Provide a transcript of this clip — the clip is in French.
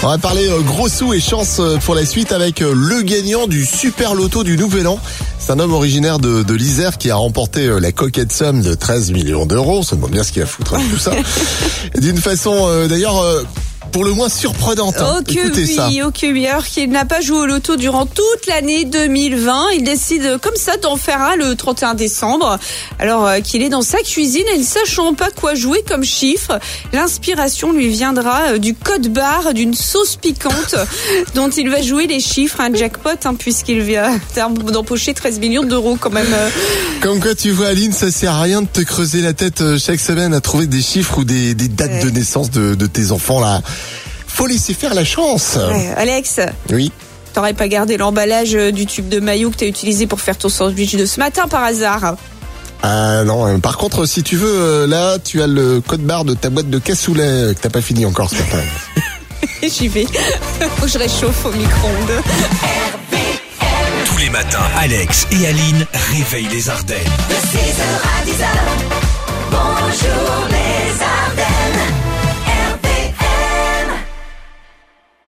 On va parler euh, gros sous et chance euh, pour la suite avec euh, le gagnant du super loto du Nouvel An. C'est un homme originaire de, de l'Isère qui a remporté la coquette somme de 13 millions d'euros. On se demande bien ce qu'il a à foutre avec tout ça. D'une façon d'ailleurs pour le moins surprenante. hein. Oh que Écoutez oui, ça. oh que oui. Alors qu'il n'a pas joué au loto durant toute l'année 2020, il décide comme ça d'en faire un le 31 décembre. Alors euh, qu'il est dans sa cuisine et ne sachant pas quoi jouer comme chiffre, l'inspiration lui viendra euh, du code barre d'une sauce piquante dont il va jouer les chiffres, un jackpot hein, puisqu'il vient d'empocher 13 millions d'euros quand même. Comme quoi tu vois Aline, ça sert à rien de te creuser la tête euh, chaque semaine à trouver des chiffres ou des, des dates Ouais. de naissance de, de tes enfants là. Faut laisser faire la chance. Ouais, Alex, Oui. t'aurais pas gardé l'emballage euh, du tube de maillot que t'as utilisé pour faire ton sandwich de ce matin par hasard? Ah non, euh, par contre, si tu veux, euh, là, tu as le code barre de ta boîte de cassoulet euh, que t'as pas fini encore ce matin. J'y vais. Faut que je réchauffe au micro-ondes. Tous les matins, Alex et Aline réveillent les Ardennes. De 6h à 10h, bonjour les